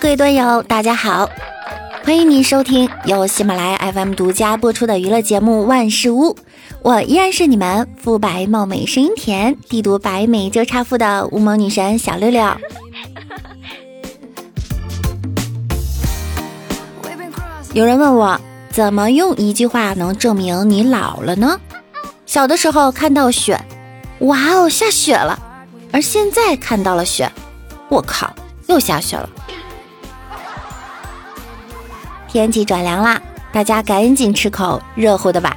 各位端友，大家好，欢迎您收听由喜马拉雅 FM 独家播出的娱乐节目《万事屋》，我依然是你们肤白貌美、声音甜、帝都白美遮差富的乌蒙女神小六六。有人问我，怎么用一句话能证明你老了呢？小的时候看到雪，哇哦，下雪了；而现在看到了雪，我靠，又下雪了。天气转凉啦，大家赶紧吃口热乎的吧。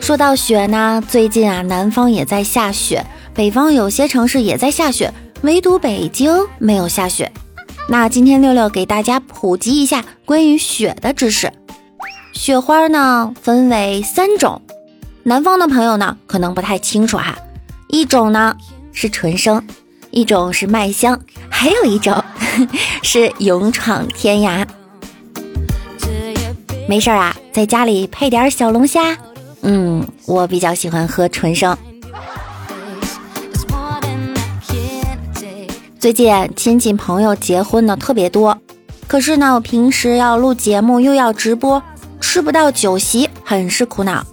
说到雪呢，最近啊，南方也在下雪，北方有些城市也在下雪，唯独北京没有下雪。那今天六六给大家普及一下关于雪的知识。雪花呢分为三种，南方的朋友呢可能不太清楚哈。一种呢是纯生，一种是麦香，还有一种 是勇闯天涯。没事儿啊，在家里配点小龙虾。嗯，我比较喜欢喝纯生。最近亲戚朋友结婚的特别多，可是呢，我平时要录节目又要直播，吃不到酒席，很是苦恼。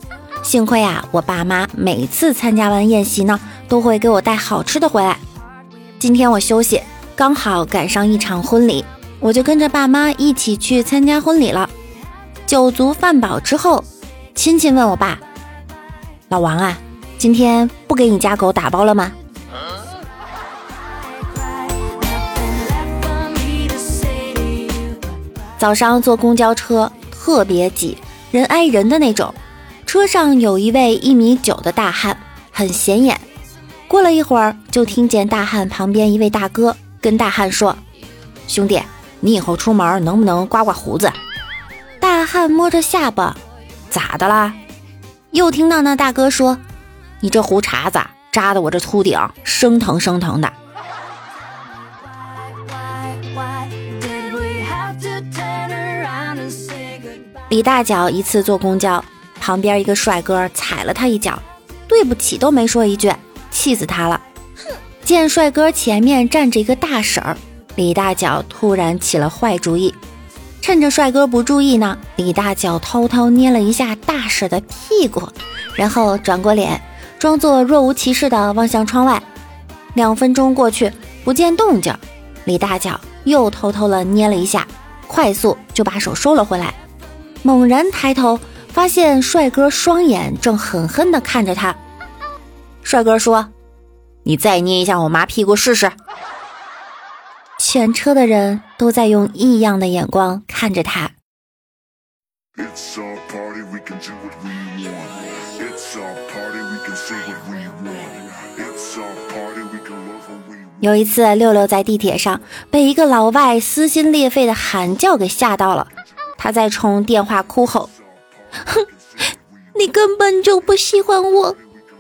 幸亏啊，我爸妈每次参加完宴席呢，都会给我带好吃的回来。今天我休息，刚好赶上一场婚礼，我就跟着爸妈一起去参加婚礼了。酒足饭饱之后，亲戚问我爸：“老王啊，今天不给你家狗打包了吗？”早上坐公交车特别挤，人挨人的那种。车上有一位一米九的大汉，很显眼。过了一会儿，就听见大汉旁边一位大哥跟大汉说：“兄弟，你以后出门能不能刮刮胡子？”大汉摸着下巴，咋的啦？又听到那大哥说：“你这胡茬子扎的我这秃顶生疼生疼的。”李大脚一次坐公交，旁边一个帅哥踩了他一脚，对不起都没说一句，气死他了。哼见帅哥前面站着一个大婶儿，李大脚突然起了坏主意，趁着帅哥不注意呢，李大脚偷偷捏了一下大婶的屁股，然后转过脸，装作若无其事的望向窗外。两分钟过去，不见动静，李大脚又偷偷的捏了一下，快速就把手收了回来。猛然抬头，发现帅哥双眼正狠狠地看着他。帅哥说：“你再捏一下我妈屁股试试。”全车的人都在用异样的眼光看着他。有一次，六六在地铁上被一个老外撕心裂肺的喊叫给吓到了。他在冲电话哭吼：“哼，你根本就不喜欢我，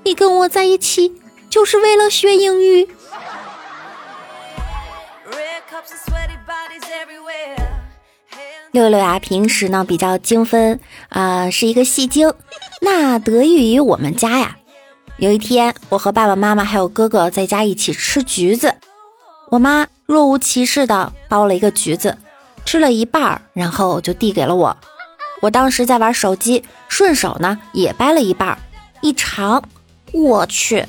你跟我在一起就是为了学英语。”六六呀，平时呢比较精分啊，是一个戏精。那得益于我们家呀，有一天我和爸爸妈妈还有哥哥在家一起吃橘子，我妈若无其事的剥了一个橘子。吃了一半，然后就递给了我。我当时在玩手机，顺手呢也掰了一半，一尝，我去！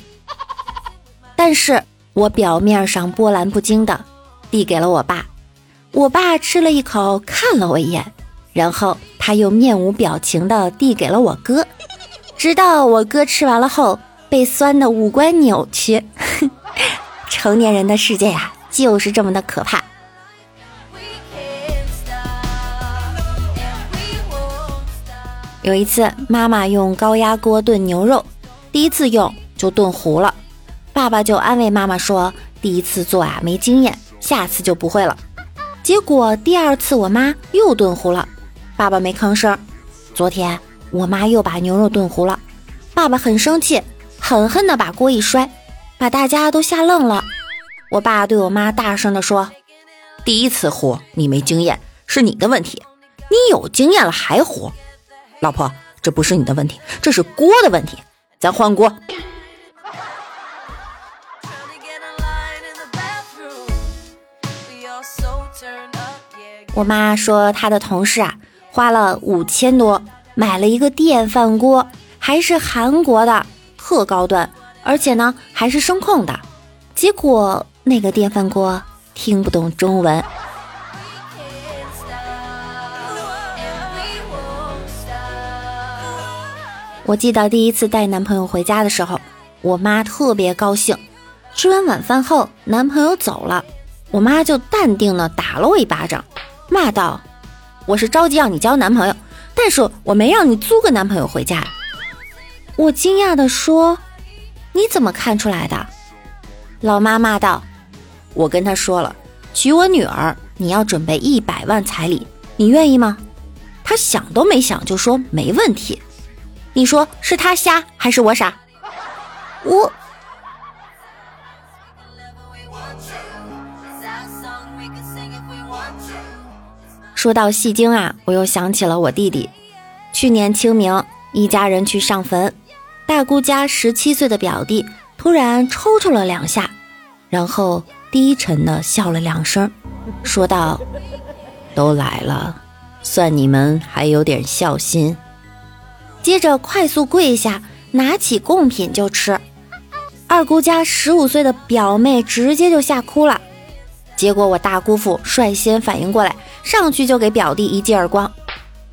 但是我表面上波澜不惊的递给了我爸。我爸吃了一口，看了我一眼，然后他又面无表情的递给了我哥。直到我哥吃完了后，被酸的五官扭曲。成年人的世界呀，就是这么的可怕。有一次，妈妈用高压锅炖牛肉，第一次用就炖糊了。爸爸就安慰妈妈说：“第一次做啊，没经验，下次就不会了。”结果第二次我妈又炖糊了，爸爸没吭声。昨天我妈又把牛肉炖糊了，爸爸很生气，狠狠地把锅一摔，把大家都吓愣了。我爸对我妈大声地说：“第一次糊你没经验是你的问题，你有经验了还糊。”老婆，这不是你的问题，这是锅的问题，咱换锅。我妈说，她的同事啊，花了五千多买了一个电饭锅，还是韩国的，特高端，而且呢还是声控的。结果那个电饭锅听不懂中文。我记得第一次带男朋友回家的时候，我妈特别高兴。吃完晚饭后，男朋友走了，我妈就淡定的打了我一巴掌，骂道：“我是着急让你交男朋友，但是我没让你租个男朋友回家。”我惊讶的说：“你怎么看出来的？”老妈骂道：“我跟他说了，娶我女儿你要准备一百万彩礼，你愿意吗？”他想都没想就说没问题。你说是他瞎还是我傻？我。说到戏精啊，我又想起了我弟弟。去年清明，一家人去上坟，大姑家十七岁的表弟突然抽抽了两下，然后低沉的笑了两声，说道：“都来了，算你们还有点孝心。”接着快速跪下，拿起贡品就吃。二姑家十五岁的表妹直接就吓哭了。结果我大姑父率先反应过来，上去就给表弟一记耳光。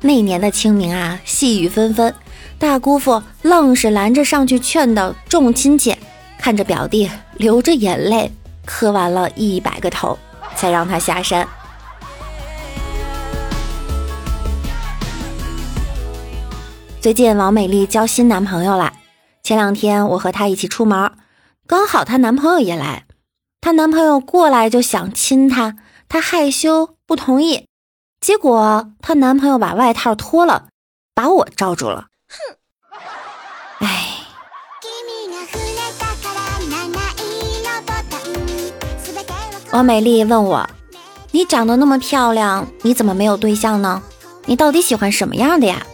那年的清明啊，细雨纷纷，大姑父愣是拦着上去劝的众亲戚，看着表弟流着眼泪磕完了一百个头，才让他下山。最近王美丽交新男朋友了，前两天我和她一起出门，刚好她男朋友也来。她男朋友过来就想亲她，她害羞不同意，结果她男朋友把外套脱了，把我罩住了。哼，哎。王美丽问我：“你长得那么漂亮，你怎么没有对象呢？你到底喜欢什么样的呀？”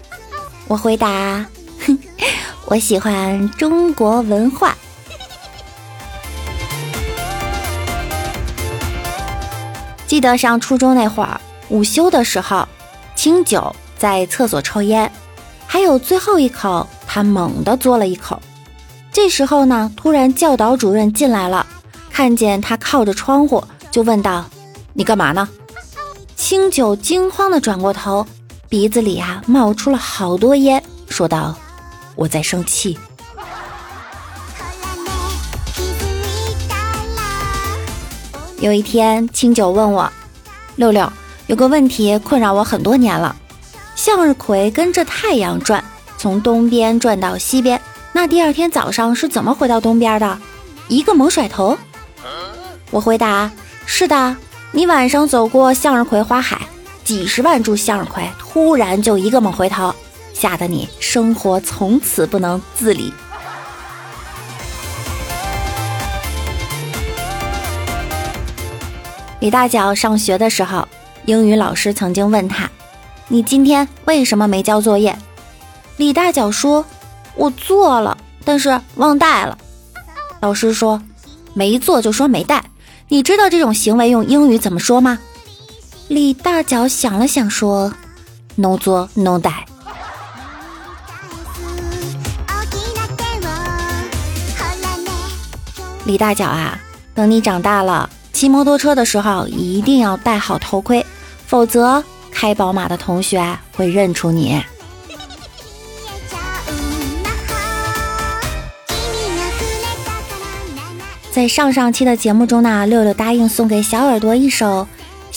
我回答：“哼，我喜欢中国文化。”记得上初中那会儿，午休的时候，清九在厕所抽烟，还有最后一口，他猛地嘬了一口。这时候呢，突然教导主任进来了，看见他靠着窗户，就问道：“你干嘛呢？”清九惊慌地转过头，鼻子里啊冒出了好多烟，说道：“我在生气。”有一天，清九问我：“六六，有个问题困扰我很多年了。向日葵跟着太阳转，从东边转到西边，那第二天早上是怎么回到东边的？一个猛甩头。”我回答：“是的，你晚上走过向日葵花海，几十万株向日葵突然就一个猛回头，吓得你生活从此不能自理。”李大脚上学的时候，英语老师曾经问他：“你今天为什么没交作业？”李大脚说：“我做了，但是忘带了。”老师说：“没做就说没带。你知道这种行为用英语怎么说吗？”李大脚想了想说：“No 做 No 带。”李大脚啊，等你长大了。骑摩托车的时候一定要戴好头盔，否则开宝马的同学会认出你。在上上期的节目中呢，六六答应送给小耳朵一首《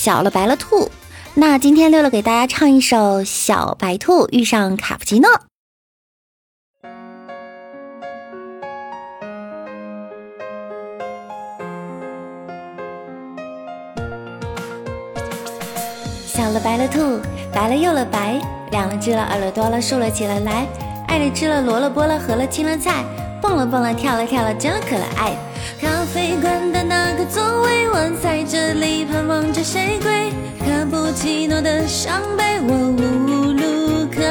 小了白了兔》，那今天六六给大家唱一首《小白兔遇上卡布奇诺》。小了白了兔，白了又了白，两了只了耳了多了竖了起了来，爱了吃了萝了剥了合了青了菜，蹦了蹦了跳了跳了真可爱。咖啡馆的那个座位，我在这里盼望着谁归。卡布奇诺的伤悲，我无路可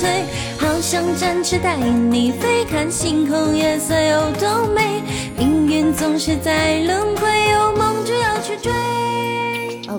退。好想展翅带你飞，看星空夜色有多美。命运总是在轮回，有梦就要去追。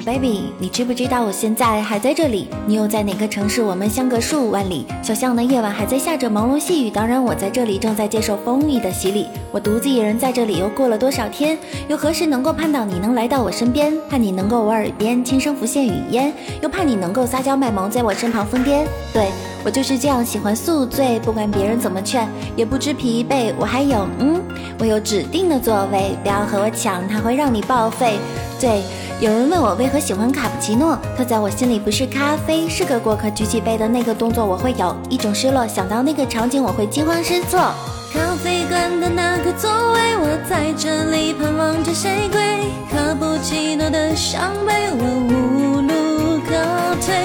Baby，你知不知道我现在还在这里？你又在哪个城市？我们相隔数万里。小巷的夜晚还在下着朦胧细雨，当然我在这里正在接受风雨的洗礼。我独自一人在这里，又过了多少天？又何时能够盼到你能来到我身边？盼你能够我耳边轻声浮现语音，又盼你能够撒娇卖萌在我身旁疯癫。对我就是这样喜欢宿醉，不管别人怎么劝，也不知疲惫。我还有，嗯，我有指定的座位，不要和我抢，它会让你报废。对。有人问我为何喜欢卡布奇诺，它在我心里不是咖啡，是个过客。举起杯的那个动作，我会有一种失落。想到那个场景，我会惊慌失措。咖啡馆的那个座位，我在这里盼望着谁归。卡布奇诺的香杯，我无路可退。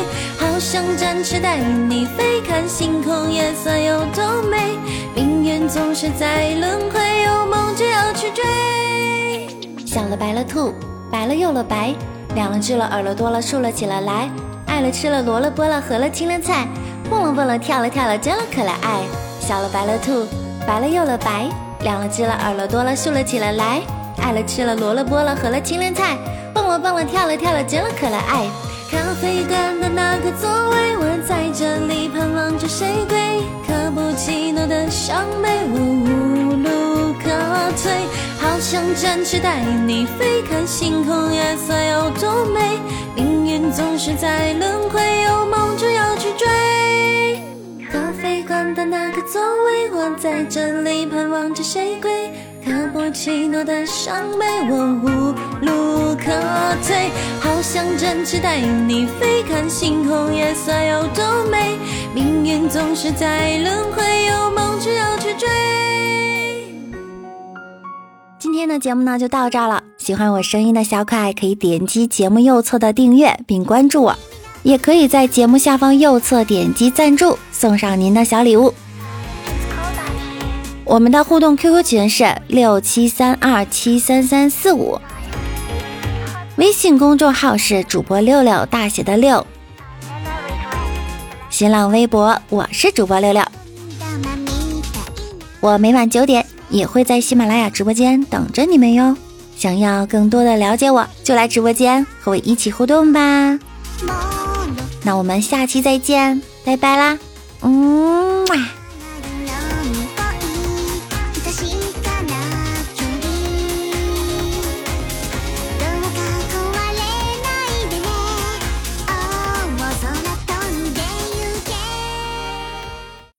想展翅带你飞，看星空夜色有多美。命运总是在轮回，有梦就要去追。小了白了兔。白了又了白，亮了智了耳了多了竖了起了来，爱了吃了萝了剥了合了青了菜，蹦了蹦了跳了跳了真了可了爱，小了白了兔，白了又了白，亮了智了耳了多了竖了起了来，爱了吃了萝了剥了合了青了菜，蹦了蹦了跳了跳了真了可了爱。咖啡馆的那个座位，我在这里盼望着谁归？卡布奇诺的香杯，我无路可退。好想展翅带你飞，看星空夜色有多美。命运总是在轮回，有梦就要去追。咖啡馆的那个座位，我在这里盼望着谁归？卡布奇诺的伤悲，我无路可退。好想展翅带你飞，看星空夜色有多美。命运总是在轮回，有梦就要去追。今天的节目呢就到这了。喜欢我声音的小可爱可以点击节目右侧的订阅并关注我，也可以在节目下方右侧点击赞助，送上您的小礼物。我们的互动 QQ 群是六七三二七三三四五，微信公众号是主播六六大写的六，新浪微博我是主播六六，我每晚九点。也会在喜马拉雅直播间等着你们哟。想要更多的了解我，就来直播间和我一起互动吧。那我们下期再见，拜拜啦，嗯。